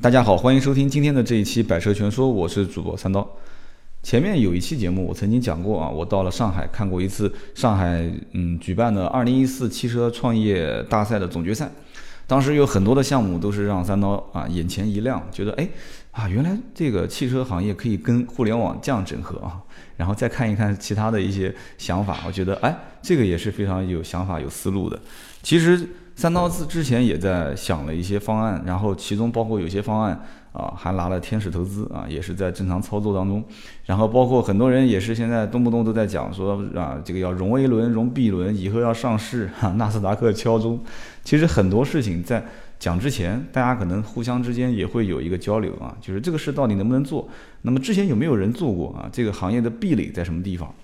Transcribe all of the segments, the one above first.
大家好，欢迎收听今天的这一期《百车全说》，我是主播三刀。前面有一期节目，我曾经讲过啊，我到了上海看过一次上海嗯举办的2014汽车创业大赛的总决赛。当时有很多的项目都是让三刀啊眼前一亮，觉得哎啊原来这个汽车行业可以跟互联网这样整合啊。然后再看一看其他的一些想法，我觉得哎这个也是非常有想法、有思路的。其实。三刀子之前也在想了一些方案，然后其中包括有些方案啊，还拿了天使投资啊，也是在正常操作当中。然后包括很多人也是现在动不动都在讲说啊，这个要融 A 轮、融 B 轮，以后要上市哈，纳斯达克敲钟。其实很多事情在讲之前，大家可能互相之间也会有一个交流啊，就是这个事到底能不能做？那么之前有没有人做过啊？这个行业的壁垒在什么地方？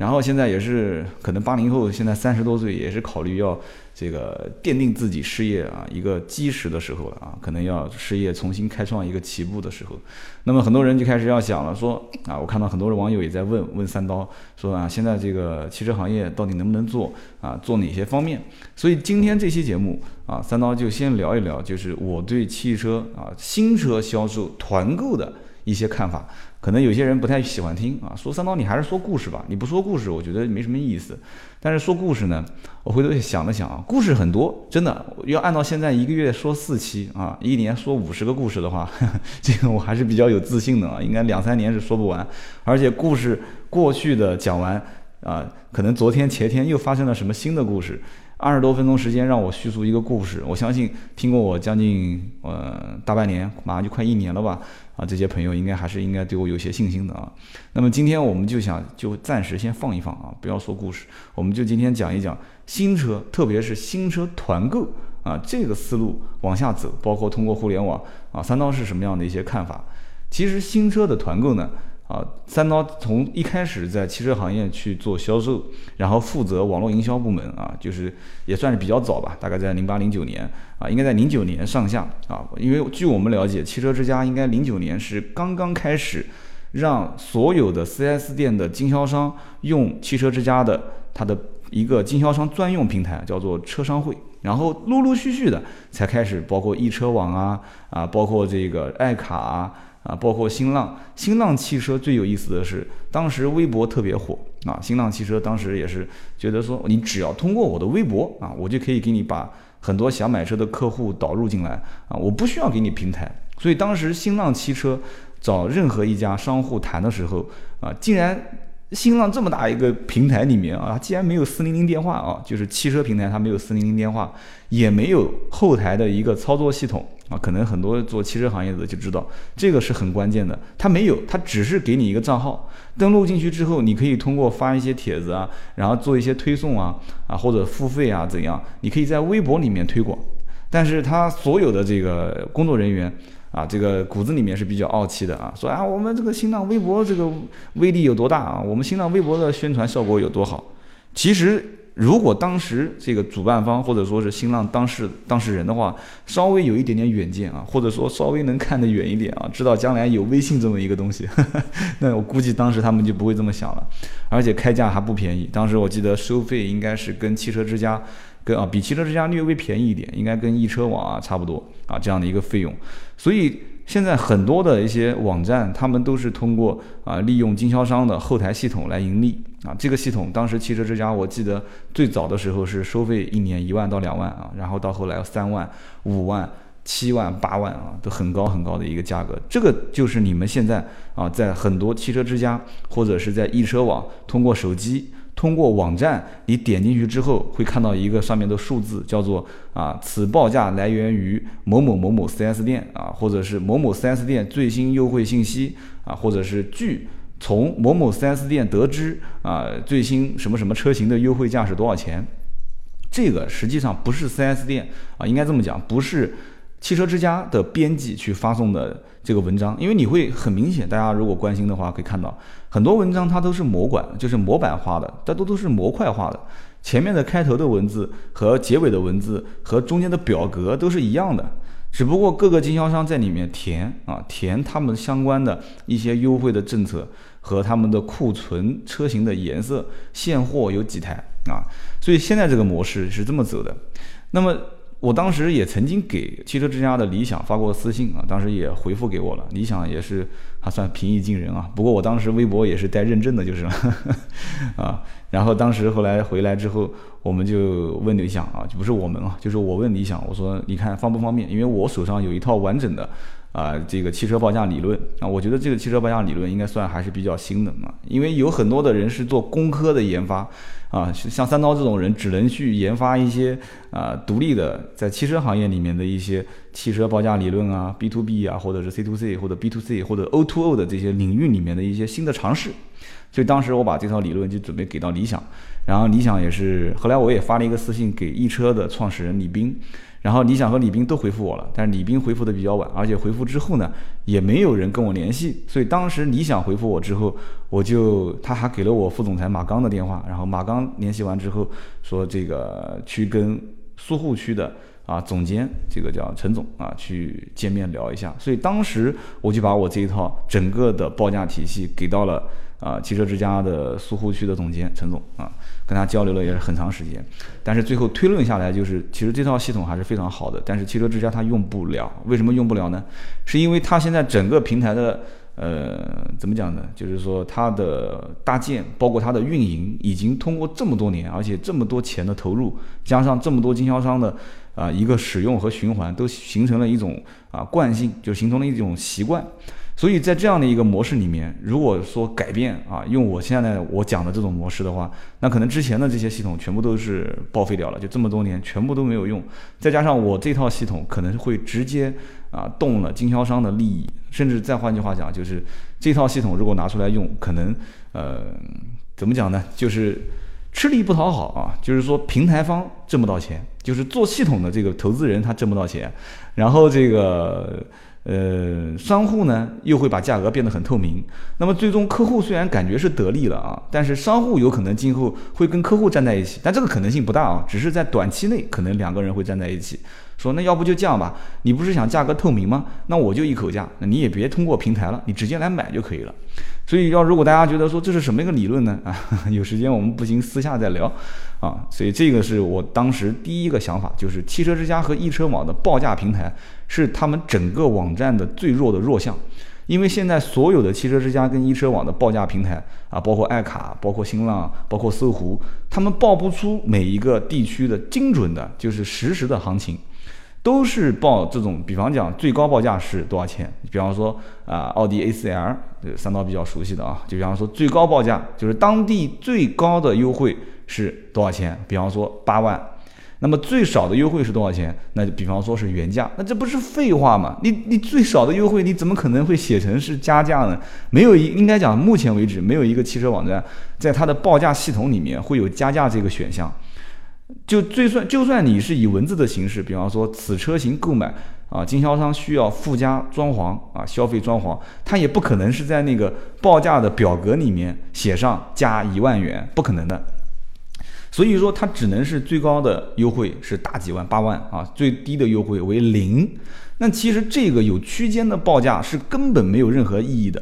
然后现在也是可能八零后现在三十多岁，也是考虑要。这个奠定自己事业啊一个基石的时候了啊，可能要事业重新开创一个起步的时候，那么很多人就开始要想了，说啊，我看到很多的网友也在问问三刀，说啊，现在这个汽车行业到底能不能做啊，做哪些方面？所以今天这期节目啊，三刀就先聊一聊，就是我对汽车啊新车销售团购的一些看法。可能有些人不太喜欢听啊，说三刀你还是说故事吧，你不说故事，我觉得没什么意思。但是说故事呢，我回头想了想啊，故事很多，真的要按照现在一个月说四期啊，一年说五十个故事的话，这个我还是比较有自信的啊，应该两三年是说不完。而且故事过去的讲完啊，可能昨天前天又发生了什么新的故事。二十多分钟时间让我叙述一个故事，我相信听过我将近呃大半年，马上就快一年了吧啊，这些朋友应该还是应该对我有些信心的啊。那么今天我们就想就暂时先放一放啊，不要说故事，我们就今天讲一讲新车，特别是新车团购啊这个思路往下走，包括通过互联网啊，三刀是什么样的一些看法？其实新车的团购呢。啊，三刀从一开始在汽车行业去做销售，然后负责网络营销部门啊，就是也算是比较早吧，大概在零八零九年啊，应该在零九年上下啊，因为据我们了解，汽车之家应该零九年是刚刚开始让所有的 4S 店的经销商用汽车之家的它的一个经销商专用平台，叫做车商会，然后陆陆续续的才开始包括易车网啊啊，包括这个爱卡啊。啊，包括新浪，新浪汽车最有意思的是，当时微博特别火啊。新浪汽车当时也是觉得说，你只要通过我的微博啊，我就可以给你把很多想买车的客户导入进来啊，我不需要给你平台。所以当时新浪汽车找任何一家商户谈的时候啊，竟然新浪这么大一个平台里面啊，竟然没有四零零电话啊，就是汽车平台它没有四零零电话，也没有后台的一个操作系统。啊，可能很多做汽车行业的就知道，这个是很关键的。他没有，他只是给你一个账号，登录进去之后，你可以通过发一些帖子啊，然后做一些推送啊，啊或者付费啊怎样，你可以在微博里面推广。但是他所有的这个工作人员啊，这个骨子里面是比较傲气的啊，说啊我们这个新浪微博这个威力有多大啊，我们新浪微博的宣传效果有多好，其实。如果当时这个主办方或者说是新浪当事当事人的话，稍微有一点点远见啊，或者说稍微能看得远一点啊，知道将来有微信这么一个东西，那我估计当时他们就不会这么想了。而且开价还不便宜，当时我记得收费应该是跟汽车之家，跟啊比汽车之家略微便宜一点，应该跟易车网啊差不多啊这样的一个费用，所以。现在很多的一些网站，他们都是通过啊利用经销商的后台系统来盈利啊。这个系统当时汽车之家，我记得最早的时候是收费一年一万到两万啊，然后到后来三万、五万、七万、八万啊，都很高很高的一个价格。这个就是你们现在啊在很多汽车之家或者是在易车网通过手机。通过网站，你点进去之后会看到一个上面的数字，叫做啊，此报价来源于某某某某 4S 店啊，或者是某某 4S 店最新优惠信息啊，或者是据从某某 4S 店得知啊，最新什么什么车型的优惠价是多少钱？这个实际上不是 4S 店啊，应该这么讲，不是。汽车之家的编辑去发送的这个文章，因为你会很明显，大家如果关心的话，可以看到很多文章它都是模管，就是模板化的，大多都是模块化的。前面的开头的文字和结尾的文字和中间的表格都是一样的，只不过各个经销商在里面填啊，填他们相关的一些优惠的政策和他们的库存车型的颜色、现货有几台啊，所以现在这个模式是这么走的。那么。我当时也曾经给汽车之家的理想发过私信啊，当时也回复给我了，理想也是还算平易近人啊。不过我当时微博也是带认证的，就是 啊。然后当时后来回来之后，我们就问理想啊，就不是我们啊，就是我问理想，我说你看方不方便？因为我手上有一套完整的。啊，这个汽车报价理论啊，我觉得这个汽车报价理论应该算还是比较新的嘛，因为有很多的人是做工科的研发啊，像三刀这种人只能去研发一些啊独立的在汽车行业里面的一些汽车报价理论啊，B to B 啊，或者是 C to C 或者 B to C 或者 O to O 的这些领域里面的一些新的尝试，所以当时我把这套理论就准备给到理想，然后理想也是后来我也发了一个私信给易车的创始人李斌。然后理想和李斌都回复我了，但是李斌回复的比较晚，而且回复之后呢，也没有人跟我联系。所以当时理想回复我之后，我就他还给了我副总裁马刚的电话，然后马刚联系完之后说这个去跟苏沪区的啊总监，这个叫陈总啊去见面聊一下。所以当时我就把我这一套整个的报价体系给到了。啊，汽车之家的苏沪区的总监陈总啊，跟他交流了也是很长时间，但是最后推论下来就是，其实这套系统还是非常好的，但是汽车之家它用不了，为什么用不了呢？是因为它现在整个平台的，呃，怎么讲呢？就是说它的搭建，包括它的运营，已经通过这么多年，而且这么多钱的投入，加上这么多经销商的啊一个使用和循环，都形成了一种啊惯性，就形成了一种习惯。所以在这样的一个模式里面，如果说改变啊，用我现在我讲的这种模式的话，那可能之前的这些系统全部都是报废掉了，就这么多年全部都没有用。再加上我这套系统可能会直接啊动了经销商的利益，甚至再换句话讲，就是这套系统如果拿出来用，可能呃怎么讲呢？就是吃力不讨好啊，就是说平台方挣不到钱，就是做系统的这个投资人他挣不到钱，然后这个。呃，商户呢又会把价格变得很透明，那么最终客户虽然感觉是得利了啊，但是商户有可能今后会跟客户站在一起，但这个可能性不大啊，只是在短期内可能两个人会站在一起，说那要不就这样吧，你不是想价格透明吗？那我就一口价，那你也别通过平台了，你直接来买就可以了。所以要如果大家觉得说这是什么一个理论呢？啊，有时间我们不行私下再聊啊。所以这个是我当时第一个想法，就是汽车之家和易车网的报价平台。是他们整个网站的最弱的弱项，因为现在所有的汽车之家跟易车网的报价平台啊，包括爱卡、包括新浪、包括搜狐，他们报不出每一个地区的精准的，就是实时的行情，都是报这种，比方讲最高报价是多少钱？比方说啊，奥迪 A4L，三刀比较熟悉的啊，就比方说最高报价就是当地最高的优惠是多少钱？比方说八万。那么最少的优惠是多少钱？那就比方说是原价，那这不是废话吗？你你最少的优惠，你怎么可能会写成是加价呢？没有一应该讲，目前为止没有一个汽车网站在它的报价系统里面会有加价这个选项。就就算就算你是以文字的形式，比方说此车型购买啊，经销商需要附加装潢啊，消费装潢，它也不可能是在那个报价的表格里面写上加一万元，不可能的。所以说它只能是最高的优惠是大几万八万啊，最低的优惠为零。那其实这个有区间的报价是根本没有任何意义的，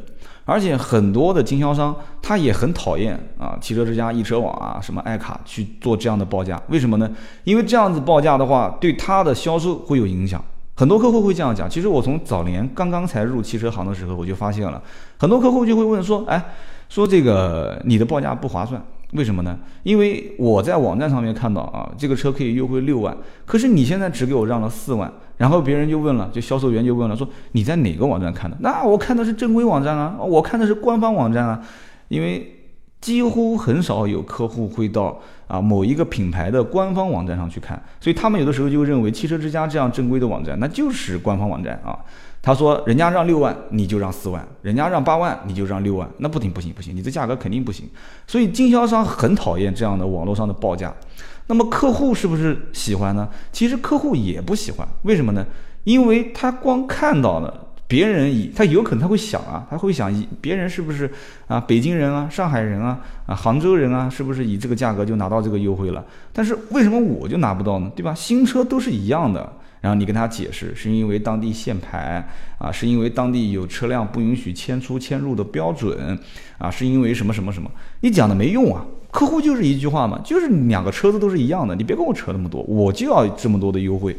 而且很多的经销商他也很讨厌啊，汽车之家、易车网啊、什么爱卡去做这样的报价，为什么呢？因为这样子报价的话，对他的销售会有影响。很多客户会这样讲。其实我从早年刚刚才入汽车行的时候，我就发现了很多客户就会问说，哎，说这个你的报价不划算。为什么呢？因为我在网站上面看到啊，这个车可以优惠六万，可是你现在只给我让了四万，然后别人就问了，就销售员就问了，说你在哪个网站看的？那我看的是正规网站啊，我看的是官方网站啊，因为几乎很少有客户会到啊某一个品牌的官方网站上去看，所以他们有的时候就认为汽车之家这样正规的网站那就是官方网站啊。他说：“人家让六万，你就让四万；人家让八万，你就让六万。那不行，不行，不行，你这价格肯定不行。所以经销商很讨厌这样的网络上的报价。那么客户是不是喜欢呢？其实客户也不喜欢。为什么呢？因为他光看到了别人以，他有可能他会想啊，他会想以别人是不是啊，北京人啊，上海人啊，啊，杭州人啊，是不是以这个价格就拿到这个优惠了？但是为什么我就拿不到呢？对吧？新车都是一样的。”然后你跟他解释，是因为当地限牌啊，是因为当地有车辆不允许迁出迁入的标准啊，是因为什么什么什么，你讲的没用啊。客户就是一句话嘛，就是两个车子都是一样的，你别跟我扯那么多，我就要这么多的优惠，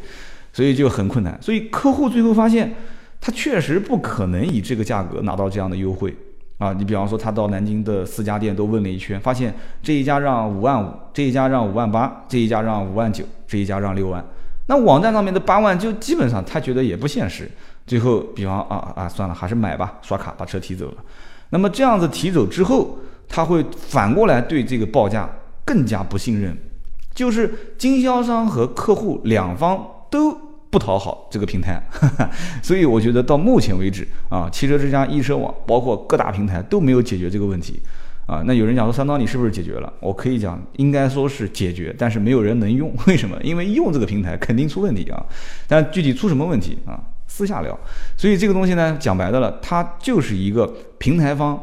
所以就很困难。所以客户最后发现，他确实不可能以这个价格拿到这样的优惠啊。你比方说，他到南京的四家店都问了一圈，发现这一家让五万五，这一家让五万八，这一家让五万九，这一家让六万。那网站上面的八万就基本上他觉得也不现实。最后，比方啊啊，算了，还是买吧，刷卡把车提走了。那么这样子提走之后。他会反过来对这个报价更加不信任，就是经销商和客户两方都不讨好这个平台，所以我觉得到目前为止啊，汽车之家、易车网包括各大平台都没有解决这个问题啊。那有人讲说三刀你是不是解决了？我可以讲应该说是解决，但是没有人能用，为什么？因为用这个平台肯定出问题啊。但具体出什么问题啊？私下聊。所以这个东西呢，讲白的了，它就是一个平台方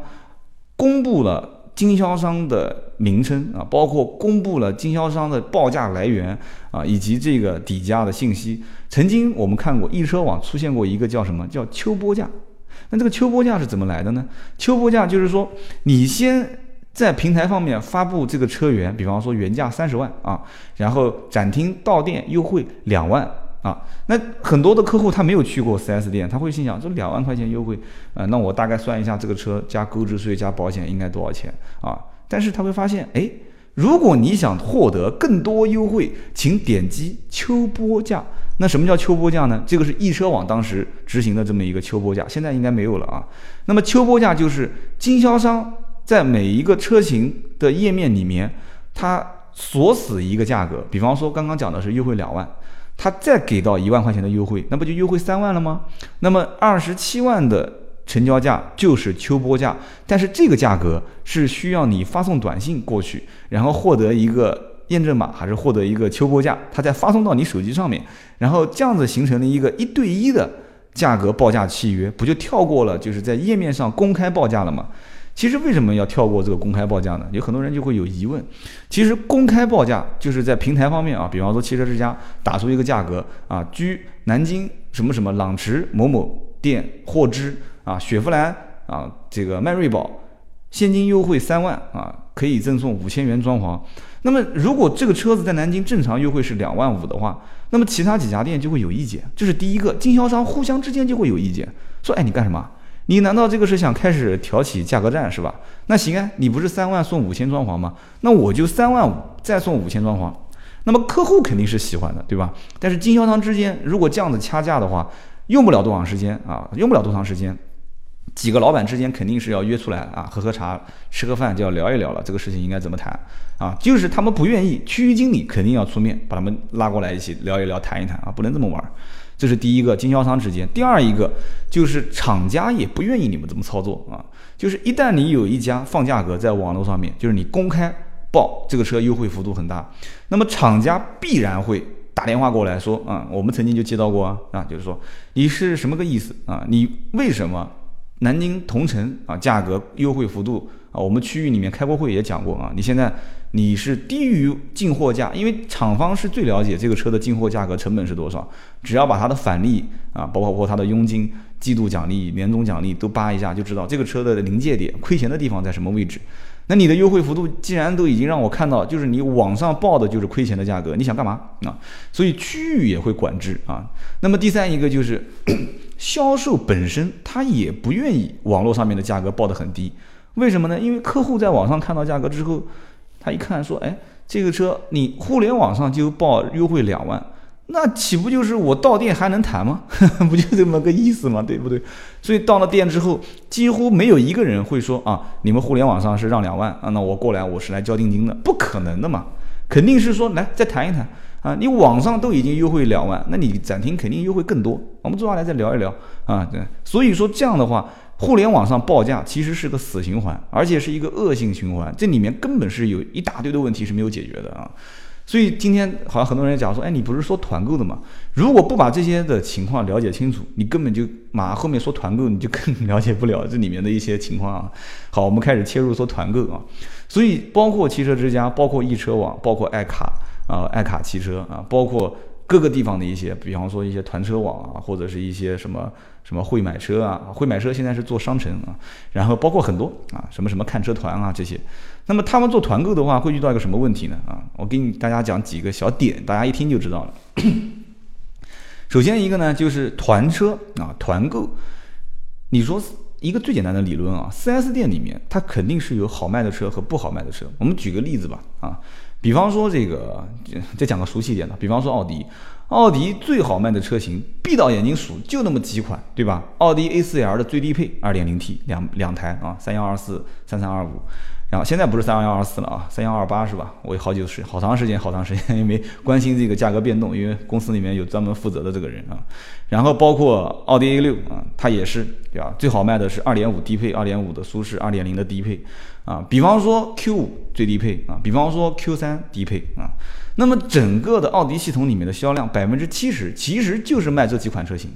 公布了。经销商的名称啊，包括公布了经销商的报价来源啊，以及这个底价的信息。曾经我们看过易车网出现过一个叫什么叫秋波价，那这个秋波价是怎么来的呢？秋波价就是说，你先在平台方面发布这个车源，比方说原价三十万啊，然后展厅到店优惠两万。啊，那很多的客户他没有去过 4S 店，他会心想这两万块钱优惠，呃，那我大概算一下这个车加购置税加保险应该多少钱啊？但是他会发现，哎，如果你想获得更多优惠，请点击秋波价。那什么叫秋波价呢？这个是易车网当时执行的这么一个秋波价，现在应该没有了啊。那么秋波价就是经销商在每一个车型的页面里面，他锁死一个价格，比方说刚刚讲的是优惠两万。他再给到一万块钱的优惠，那不就优惠三万了吗？那么二十七万的成交价就是秋波价，但是这个价格是需要你发送短信过去，然后获得一个验证码，还是获得一个秋波价，它再发送到你手机上面，然后这样子形成了一个一对一的价格报价契约，不就跳过了就是在页面上公开报价了吗？其实为什么要跳过这个公开报价呢？有很多人就会有疑问。其实公开报价就是在平台方面啊，比方说汽车之家打出一个价格啊，居南京什么什么朗驰某某店获知啊，雪佛兰啊，这个迈锐宝现金优惠三万啊，可以赠送五千元装潢。那么如果这个车子在南京正常优惠是两万五的话，那么其他几家店就会有意见。这是第一个，经销商互相之间就会有意见，说哎你干什么？你难道这个是想开始挑起价格战是吧？那行啊，你不是三万送五千装潢吗？那我就三万五再送五千装潢，那么客户肯定是喜欢的，对吧？但是经销商之间如果这样子掐架的话，用不了多长时间啊，用不了多长时间，几个老板之间肯定是要约出来啊，喝喝茶，吃个饭就要聊一聊了，这个事情应该怎么谈啊？就是他们不愿意，区域经理肯定要出面把他们拉过来一起聊一聊，谈一谈啊，不能这么玩。这是第一个，经销商之间；第二一个就是厂家也不愿意你们这么操作啊。就是一旦你有一家放价格在网络上面，就是你公开报这个车优惠幅度很大，那么厂家必然会打电话过来说啊，我们曾经就接到过啊，就是说你是什么个意思啊？你为什么南京同城啊价格优惠幅度啊？我们区域里面开过会也讲过啊，你现在。你是低于进货价，因为厂方是最了解这个车的进货价格成本是多少。只要把它的返利啊，包括它的佣金、季度奖励、年终奖励都扒一下，就知道这个车的临界点、亏钱的地方在什么位置。那你的优惠幅度既然都已经让我看到，就是你网上报的就是亏钱的价格，你想干嘛啊？所以区域也会管制啊。那么第三一个就是 销售本身，他也不愿意网络上面的价格报得很低，为什么呢？因为客户在网上看到价格之后。他一看说：“哎，这个车你互联网上就报优惠两万，那岂不就是我到店还能谈吗？不就这么个意思吗？对不对？所以到了店之后，几乎没有一个人会说啊，你们互联网上是让两万啊，那我过来我是来交定金的，不可能的嘛，肯定是说来再谈一谈啊，你网上都已经优惠两万，那你展厅肯定优惠更多，我们坐下来再聊一聊啊，对，所以说这样的话。”互联网上报价其实是个死循环，而且是一个恶性循环，这里面根本是有一大堆的问题是没有解决的啊。所以今天好像很多人讲说，哎，你不是说团购的吗？如果不把这些的情况了解清楚，你根本就马后面说团购，你就更 了解不了这里面的一些情况啊。好，我们开始切入说团购啊。所以包括汽车之家，包括易车网，包括爱卡啊，爱卡汽车啊，包括各个地方的一些，比方说一些团车网啊，或者是一些什么什么会买车啊，会买车现在是做商城啊，然后包括很多啊，什么什么看车团啊这些。那么他们做团购的话，会遇到一个什么问题呢？啊，我给你大家讲几个小点，大家一听就知道了。首先一个呢，就是团车啊，团购。你说一个最简单的理论啊，4S 店里面它肯定是有好卖的车和不好卖的车。我们举个例子吧，啊，比方说这个，再讲个熟悉一点的，比方说奥迪，奥迪最好卖的车型，闭到眼睛数就那么几款，对吧？奥迪 A4L 的最低配二点零 T，两两台啊，三幺二四、三三二五。然后现在不是三幺二四了啊，三幺二八是吧？我好久是好长时间，好长时间 也没关心这个价格变动，因为公司里面有专门负责的这个人啊。然后包括奥迪 A 六啊，它也是对吧？最好卖的是二点五低配，二点五的舒适，二点零的低配啊。比方说 Q 五最低配啊，比方说 Q 三低配啊。那么整个的奥迪系统里面的销量百分之七十其实就是卖这几款车型。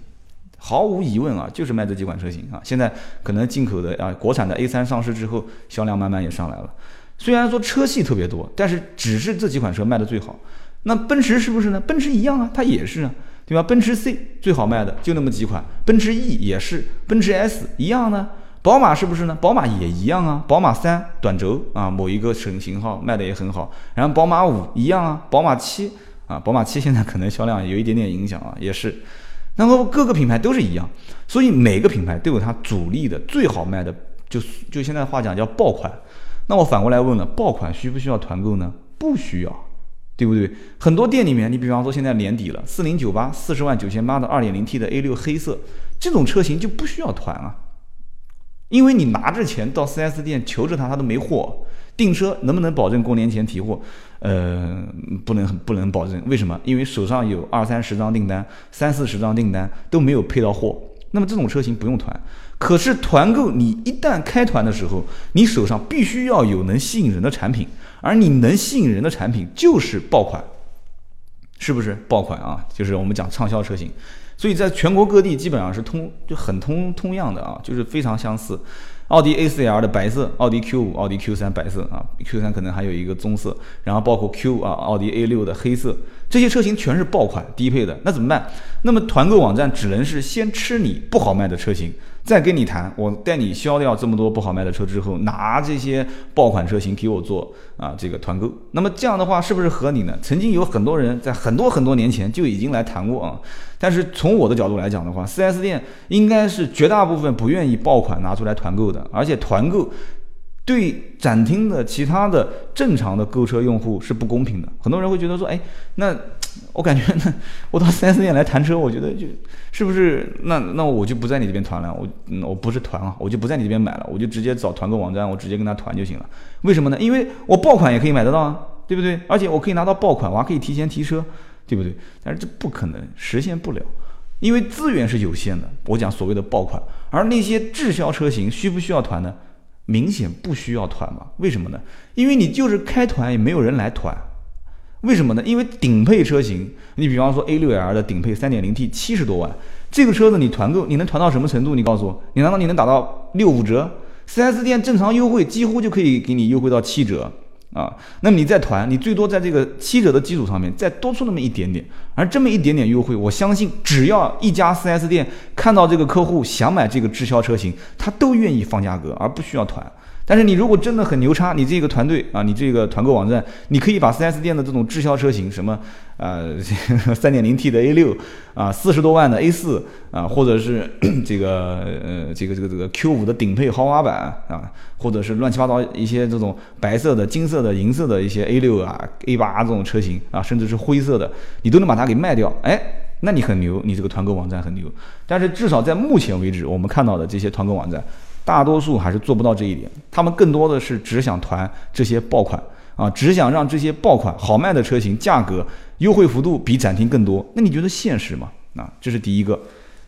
毫无疑问啊，就是卖这几款车型啊。现在可能进口的啊，国产的 A3 上市之后，销量慢慢也上来了。虽然说车系特别多，但是只是这几款车卖的最好。那奔驰是不是呢？奔驰一样啊，它也是啊，对吧？奔驰 C 最好卖的就那么几款，奔驰 E 也是，奔驰 S 一样呢。宝马是不是呢？宝马也一样啊。宝马三短轴啊，某一个省型号卖的也很好。然后宝马五一样啊，宝马七啊，宝马七现在可能销量有一点点影响啊，也是。然后各个品牌都是一样，所以每个品牌都有它主力的最好卖的，就就现在话讲叫爆款。那我反过来问了，爆款需不需要团购呢？不需要，对不对？很多店里面，你比方说现在年底了，四零九八四十万九千八的二点零 T 的 A 六黑色这种车型就不需要团啊，因为你拿着钱到 4S 店求着他，他都没货。订车能不能保证过年前提货？呃，不能不能保证。为什么？因为手上有二三十张订单，三四十张订单都没有配到货。那么这种车型不用团。可是团购，你一旦开团的时候，你手上必须要有能吸引人的产品，而你能吸引人的产品就是爆款，是不是？爆款啊，就是我们讲畅销车型。所以在全国各地基本上是通就很通通样的啊，就是非常相似。奥迪 A4L 的白色，奥迪 Q5、奥迪 Q3 白色啊，Q3 可能还有一个棕色，然后包括 Q 啊，奥迪 A6 的黑色，这些车型全是爆款低配的，那怎么办？那么团购网站只能是先吃你不好卖的车型。再跟你谈，我带你消掉这么多不好卖的车之后，拿这些爆款车型给我做啊这个团购。那么这样的话是不是合理呢？曾经有很多人在很多很多年前就已经来谈过啊。但是从我的角度来讲的话，4S 店应该是绝大部分不愿意爆款拿出来团购的，而且团购对展厅的其他的正常的购车用户是不公平的。很多人会觉得说，哎，那。我感觉那我到 4S 店来谈车，我觉得就是不是那那我就不在你这边团了，我我不是团啊，我就不在你这边买了，我就直接找团购网站，我直接跟他团就行了。为什么呢？因为我爆款也可以买得到啊，对不对？而且我可以拿到爆款，我还可以提前提车，对不对？但是这不可能实现不了，因为资源是有限的。我讲所谓的爆款，而那些滞销车型需不需要团呢？明显不需要团嘛？为什么呢？因为你就是开团也没有人来团。为什么呢？因为顶配车型，你比方说 A6L 的顶配 3.0T 七十多万，这个车子你团购，你能团到什么程度？你告诉我，你难道你能打到六五折？4S 店正常优惠几乎就可以给你优惠到七折啊。那么你再团，你最多在这个七折的基础上面再多出那么一点点，而这么一点点优惠，我相信只要一家 4S 店看到这个客户想买这个滞销车型，他都愿意放价格，而不需要团。但是你如果真的很牛叉，你这个团队啊，你这个团购网站，你可以把 4S 店的这种滞销车型，什么呃 3.0T 的 A6 啊，四十多万的 A4 啊，或者是 这个呃这个这个这个 Q5 的顶配豪华版啊，或者是乱七八糟一些这种白色的、金色的、银色的一些 A6 啊、A8 这种车型啊，甚至是灰色的，你都能把它给卖掉，哎，那你很牛，你这个团购网站很牛。但是至少在目前为止，我们看到的这些团购网站。大多数还是做不到这一点，他们更多的是只想团这些爆款啊，只想让这些爆款好卖的车型价格优惠幅度比展厅更多。那你觉得现实吗？啊，这是第一个。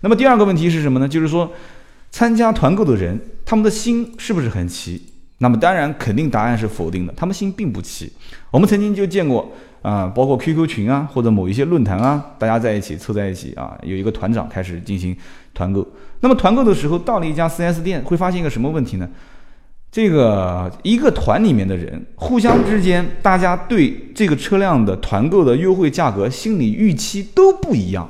那么第二个问题是什么呢？就是说，参加团购的人，他们的心是不是很齐？那么当然，肯定答案是否定的，他们心并不齐。我们曾经就见过。啊，包括 QQ 群啊，或者某一些论坛啊，大家在一起凑在一起啊，有一个团长开始进行团购。那么团购的时候，到了一家 4S 店，会发现一个什么问题呢？这个一个团里面的人互相之间，大家对这个车辆的团购的优惠价格心理预期都不一样。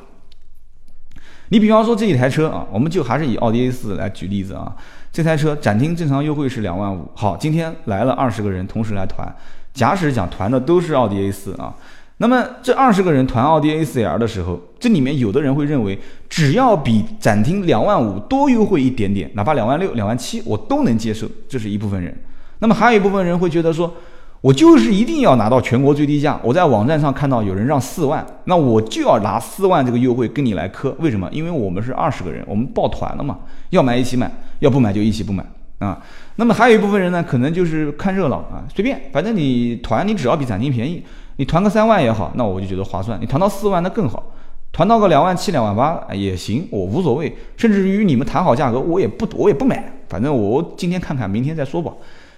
你比方说这一台车啊，我们就还是以奥迪 A 四来举例子啊，这台车展厅正常优惠是两万五，好，今天来了二十个人同时来团，假使讲团的都是奥迪 A 四啊。那么这二十个人团奥迪 A4L 的时候，这里面有的人会认为，只要比展厅两万五多优惠一点点，哪怕两万六、两万七，我都能接受，这是一部分人。那么还有一部分人会觉得说，我就是一定要拿到全国最低价。我在网站上看到有人让四万，那我就要拿四万这个优惠跟你来磕。为什么？因为我们是二十个人，我们抱团了嘛，要买一起买，要不买就一起不买啊。那么还有一部分人呢，可能就是看热闹啊，随便，反正你团你只要比展厅便宜。你团个三万也好，那我就觉得划算。你团到四万那更好，团到个两万七、两万八也行，我无所谓。甚至于你们谈好价格，我也不我也不买，反正我今天看看，明天再说吧。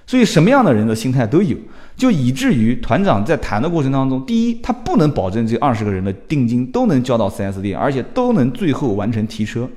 所以什么样的人的心态都有，就以至于团长在谈的过程当中，第一，他不能保证这二十个人的定金都能交到 4S 店，而且都能最后完成提车。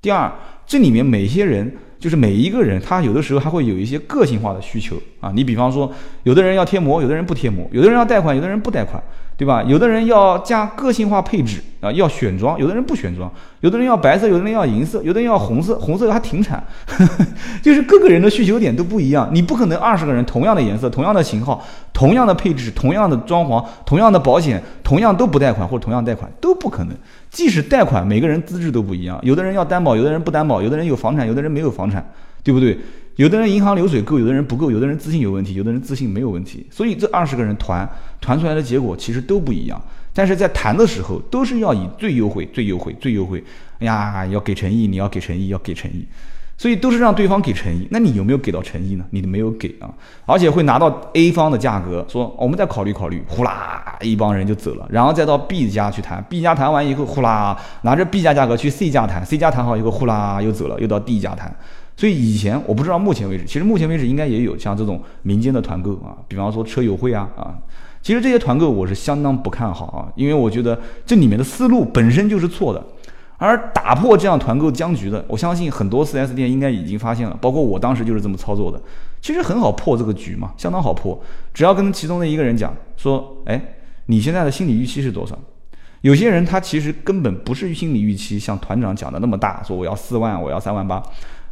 第二，这里面每些人。就是每一个人，他有的时候还会有一些个性化的需求啊。你比方说，有的人要贴膜，有的人不贴膜；有的人要贷款，有的人不贷款。对吧？有的人要加个性化配置啊，要选装；有的人不选装，有的人要白色，有的人要银色，有的人要红色，红色还停产。就是各个人的需求点都不一样，你不可能二十个人同样的颜色、同样的型号、同样的配置、同样的装潢、同样的保险，同样都不贷款或者同样贷款都不可能。即使贷款，每个人资质都不一样，有的人要担保，有的人不担保，有的人有房产，有的人没有房产，对不对？有的人银行流水够，有的人不够，有的人资信有问题，有的人资信没有问题，所以这二十个人团团出来的结果其实都不一样。但是在谈的时候，都是要以最优惠、最优惠、最优惠。哎呀，要给诚意，你要给诚意，要给诚意，所以都是让对方给诚意。那你有没有给到诚意呢？你没有给啊，而且会拿到 A 方的价格，说我们再考虑考虑，呼啦一帮人就走了，然后再到 B 家去谈，B 家谈完以后，呼啦拿着 B 家价格去 C 家谈，C 家谈好以后，呼啦又走了，又到 D 家谈。所以以前我不知道，目前为止，其实目前为止应该也有像这种民间的团购啊，比方说车友会啊啊，其实这些团购我是相当不看好啊，因为我觉得这里面的思路本身就是错的。而打破这样团购僵局的，我相信很多 4S 店应该已经发现了，包括我当时就是这么操作的。其实很好破这个局嘛，相当好破，只要跟其中的一个人讲说，哎，你现在的心理预期是多少？有些人他其实根本不是心理预期像团长讲的那么大，说我要四万，我要三万八。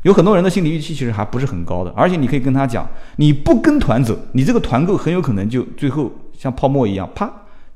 有很多人的心理预期其实还不是很高的，而且你可以跟他讲，你不跟团走，你这个团购很有可能就最后像泡沫一样，啪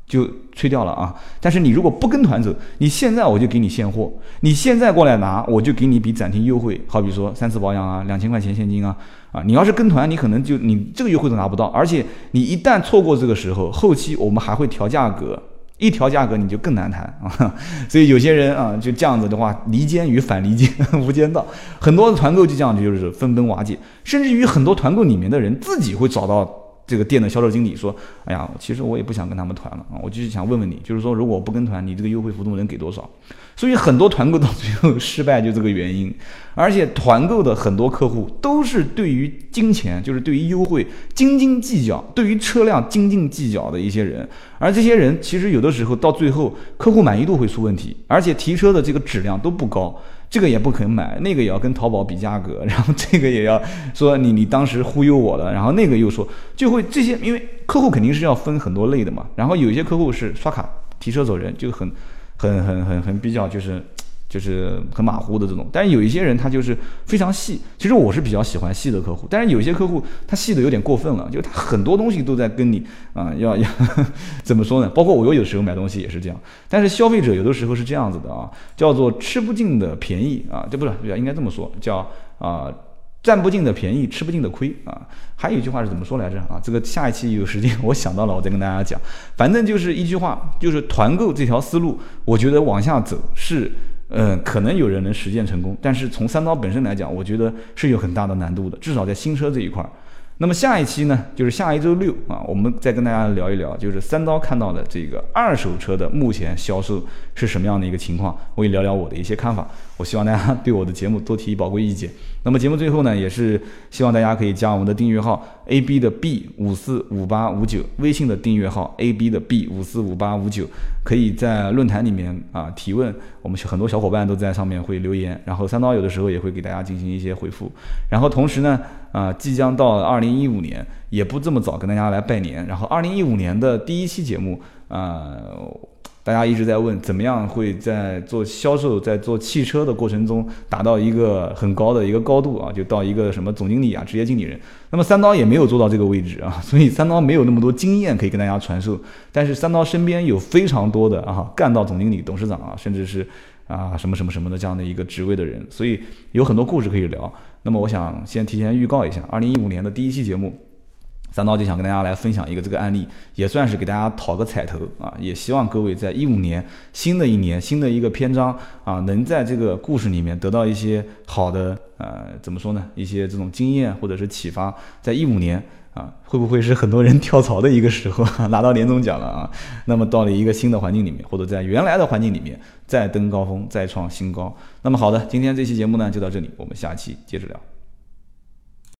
就吹掉了啊！但是你如果不跟团走，你现在我就给你现货，你现在过来拿，我就给你比展厅优惠，好比说三次保养啊，两千块钱现金啊，啊，你要是跟团，你可能就你这个优惠都拿不到，而且你一旦错过这个时候，后期我们还会调价格。一调价格你就更难谈啊，所以有些人啊就这样子的话，离间与反离间无间道，很多的团购就这样就是分崩瓦解，甚至于很多团购里面的人自己会找到。这个店的销售经理说：“哎呀，其实我也不想跟他们团了啊，我就是想问问你，就是说如果我不跟团，你这个优惠幅度能给多少？所以很多团购到最后失败就这个原因。而且团购的很多客户都是对于金钱，就是对于优惠斤斤计较，对于车辆斤斤计较的一些人。而这些人其实有的时候到最后客户满意度会出问题，而且提车的这个质量都不高。”这个也不肯买，那个也要跟淘宝比价格，然后这个也要说你你当时忽悠我了，然后那个又说就会这些，因为客户肯定是要分很多类的嘛，然后有一些客户是刷卡提车走人，就很很很很很比较就是。就是很马虎的这种，但是有一些人他就是非常细。其实我是比较喜欢细的客户，但是有些客户他细的有点过分了，就是他很多东西都在跟你啊，要要 怎么说呢？包括我有有时候买东西也是这样。但是消费者有的时候是这样子的啊，叫做吃不尽的便宜啊，这不是应该这么说，叫啊占不尽的便宜，吃不尽的亏啊。还有一句话是怎么说来着啊？这个下一期有时间我想到了，我再跟大家讲。反正就是一句话，就是团购这条思路，我觉得往下走是。嗯，可能有人能实践成功，但是从三刀本身来讲，我觉得是有很大的难度的，至少在新车这一块儿。那么下一期呢，就是下一周六啊，我们再跟大家聊一聊，就是三刀看到的这个二手车的目前销售是什么样的一个情况，我也聊聊我的一些看法。我希望大家对我的节目多提宝贵意见。那么节目最后呢，也是希望大家可以加我们的订阅号 A B 的 B 五四五八五九，微信的订阅号 A B 的 B 五四五八五九，可以在论坛里面啊提问，我们很多小伙伴都在上面会留言，然后三刀有的时候也会给大家进行一些回复。然后同时呢，啊，即将到二零一五年，也不这么早跟大家来拜年。然后二零一五年的第一期节目啊。大家一直在问，怎么样会在做销售、在做汽车的过程中达到一个很高的一个高度啊？就到一个什么总经理啊、职业经理人。那么三刀也没有做到这个位置啊，所以三刀没有那么多经验可以跟大家传授。但是三刀身边有非常多的啊，干到总经理、董事长啊，甚至是啊什么什么什么的这样的一个职位的人，所以有很多故事可以聊。那么我想先提前预告一下，二零一五年的第一期节目。三刀就想跟大家来分享一个这个案例，也算是给大家讨个彩头啊！也希望各位在一五年新的一年新的一个篇章啊，能在这个故事里面得到一些好的呃，怎么说呢？一些这种经验或者是启发。在一五年啊，会不会是很多人跳槽的一个时候，拿到年终奖了啊？那么到了一个新的环境里面，或者在原来的环境里面再登高峰，再创新高。那么好的，今天这期节目呢就到这里，我们下期接着聊。